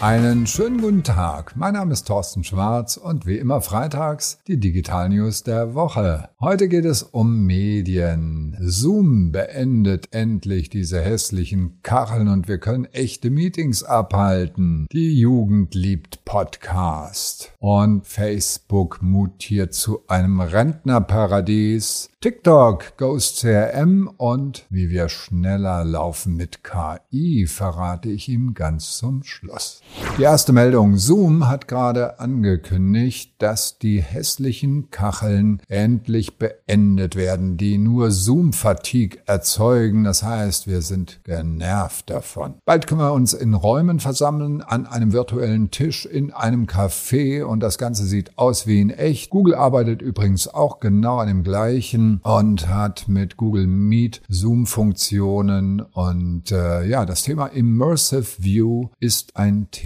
Einen schönen guten Tag. Mein Name ist Thorsten Schwarz und wie immer freitags die Digital News der Woche. Heute geht es um Medien. Zoom beendet endlich diese hässlichen Kacheln und wir können echte Meetings abhalten. Die Jugend liebt Podcast. Und Facebook mutiert zu einem Rentnerparadies. TikTok, Ghost CRM und wie wir schneller laufen mit KI verrate ich ihm ganz zum Schluss. Die erste Meldung. Zoom hat gerade angekündigt, dass die hässlichen Kacheln endlich beendet werden, die nur Zoom-Fatigue erzeugen. Das heißt, wir sind genervt davon. Bald können wir uns in Räumen versammeln, an einem virtuellen Tisch, in einem Café und das Ganze sieht aus wie in echt. Google arbeitet übrigens auch genau an dem gleichen und hat mit Google Meet Zoom-Funktionen und äh, ja, das Thema Immersive View ist ein Thema.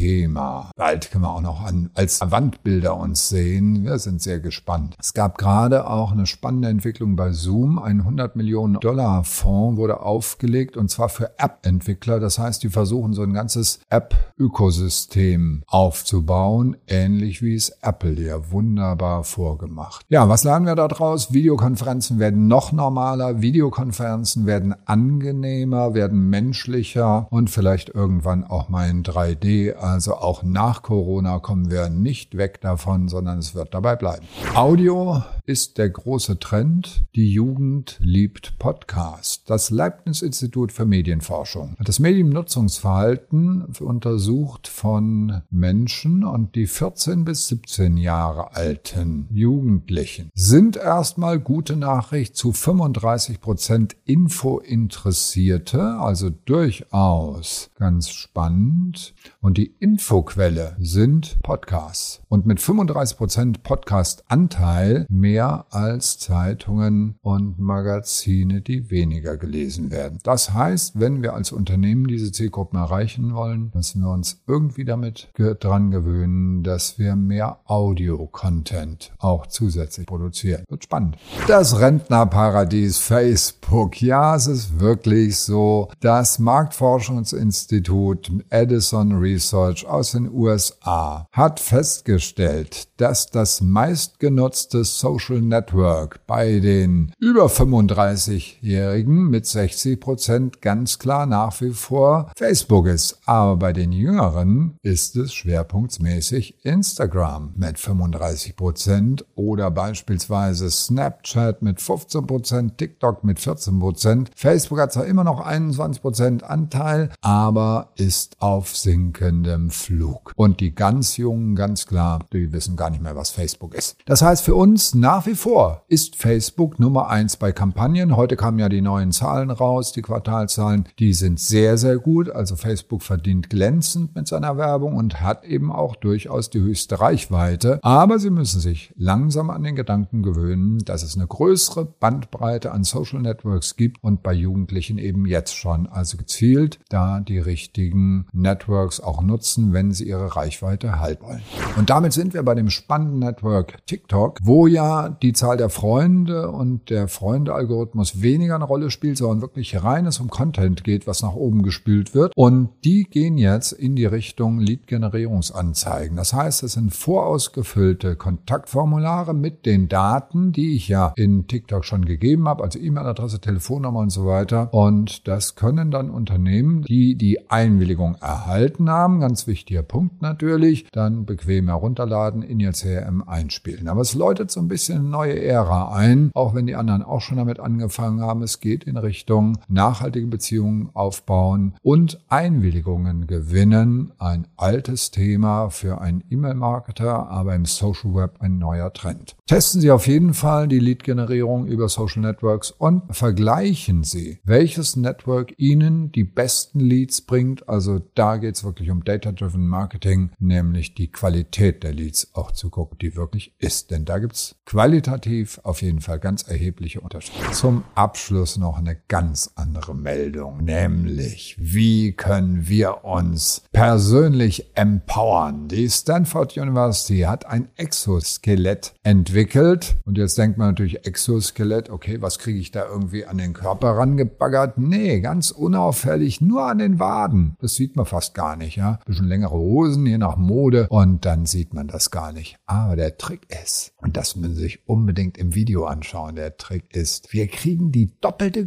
Bald können wir auch noch an, als Wandbilder uns sehen. Wir sind sehr gespannt. Es gab gerade auch eine spannende Entwicklung bei Zoom. Ein 100 Millionen Dollar Fonds wurde aufgelegt und zwar für App-Entwickler. Das heißt, die versuchen so ein ganzes App-Ökosystem aufzubauen, ähnlich wie es Apple ja wunderbar vorgemacht. Ja, was lernen wir daraus? Videokonferenzen Konferenzen werden noch normaler, Videokonferenzen werden angenehmer, werden menschlicher und vielleicht irgendwann auch mal in 3D. Also auch nach Corona kommen wir nicht weg davon, sondern es wird dabei bleiben. Audio ist der große Trend. Die Jugend liebt Podcast. Das Leibniz-Institut für Medienforschung hat das Mediennutzungsverhalten untersucht von Menschen und die 14 bis 17 Jahre alten Jugendlichen sind erstmal gute Nachricht zu 35 Prozent Info-Interessierte, also durchaus ganz spannend. Und die Infoquelle sind Podcasts. Und mit 35 Prozent Podcast-Anteil mehr als Zeitungen und Magazine, die weniger gelesen werden. Das heißt, wenn wir als Unternehmen diese Zielgruppen erreichen wollen, müssen wir uns irgendwie damit dran gewöhnen, dass wir mehr Audio-Content auch zusätzlich produzieren. Wird spannend. Das Rentnerparadies Facebook. Ja, es ist wirklich so. Das Marktforschungsinstitut Edison Research aus den USA hat festgestellt, dass das meistgenutzte Social Network bei den über 35-Jährigen mit 60 Prozent ganz klar nach wie vor Facebook ist. Aber bei den Jüngeren ist es schwerpunktmäßig Instagram mit 35 Prozent oder beispielsweise Snapchat mit 15 Prozent, TikTok mit 14 Prozent. Facebook hat zwar immer noch 21 Prozent Anteil, aber ist auf sinkendem Flug. Und die ganz Jungen, ganz klar, die wissen gar nicht mehr, was Facebook ist. Das heißt für uns nach wie vor ist Facebook Nummer eins bei Kampagnen. Heute kamen ja die neuen Zahlen raus, die Quartalzahlen. Die sind sehr, sehr gut. Also Facebook verdient glänzend mit seiner Werbung und hat eben auch durchaus die höchste Reichweite. Aber sie müssen sich langsam an den Gedanken gewöhnen, dass es eine größere Bandbreite an Social Networks gibt und bei Jugendlichen eben jetzt schon. Also gezielt da die richtigen Networks auch nutzen, wenn sie ihre Reichweite halten wollen. Und damit sind wir bei dem spannenden Network TikTok, wo ja die Zahl der Freunde und der Freunde-Algorithmus weniger eine Rolle spielt, sondern wirklich reines um Content geht, was nach oben gespült wird. Und die gehen jetzt in die Richtung Lead-Generierungsanzeigen. Das heißt, es sind vorausgefüllte Kontaktformulare mit den Daten, die ich ja in TikTok schon gegeben habe, also E-Mail-Adresse, Telefonnummer und so weiter. Und das können dann Unternehmen, die die Einwilligung erhalten haben, ganz wichtiger Punkt natürlich, dann bequem herunterladen, in ihr CRM einspielen. Aber es läutet so ein bisschen eine neue Ära ein, auch wenn die anderen auch schon damit angefangen haben. Es geht in Richtung nachhaltige Beziehungen aufbauen und Einwilligungen gewinnen. Ein altes Thema für einen E-Mail-Marketer, aber im Social Web ein neuer Trend. Testen Sie auf jeden Fall die Lead-Generierung über Social Networks und vergleichen Sie, welches Network Ihnen die besten Leads bringt. Also da geht es wirklich um Data-Driven Marketing, nämlich die Qualität der Leads auch zu gucken, die wirklich ist. Denn da gibt es qualitativ auf jeden Fall ganz erhebliche Unterschiede. Zum Abschluss noch eine ganz andere Meldung, nämlich wie können wir uns persönlich empowern? Die Stanford University hat ein Exoskelett entwickelt und jetzt denkt man natürlich Exoskelett, okay, was kriege ich da irgendwie an den Körper rangebaggert? Nee, ganz unauffällig, nur an den Waden. Das sieht man fast gar nicht, ja. Bisschen längere Hosen, je nach Mode und dann sieht man das gar nicht. Aber der Trick ist, und das müssen sich unbedingt im Video anschauen, der Trick ist, wir kriegen die doppelte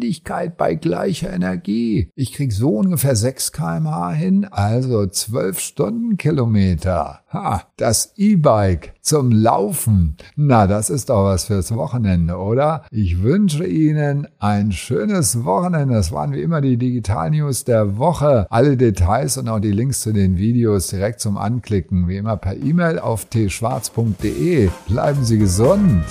Geschwindigkeit bei gleicher Energie. Ich krieg so ungefähr 6 kmh hin, also 12 Stundenkilometer. Ha, das E-Bike zum Laufen. Na, das ist doch was fürs Wochenende, oder? Ich wünsche Ihnen ein schönes Wochenende. Das waren wie immer die Digital News der Woche. Alle Details und auch die Links zu den Videos direkt zum Anklicken, wie immer per E-Mail auf tschwarz.de. Bleiben Sie gesund.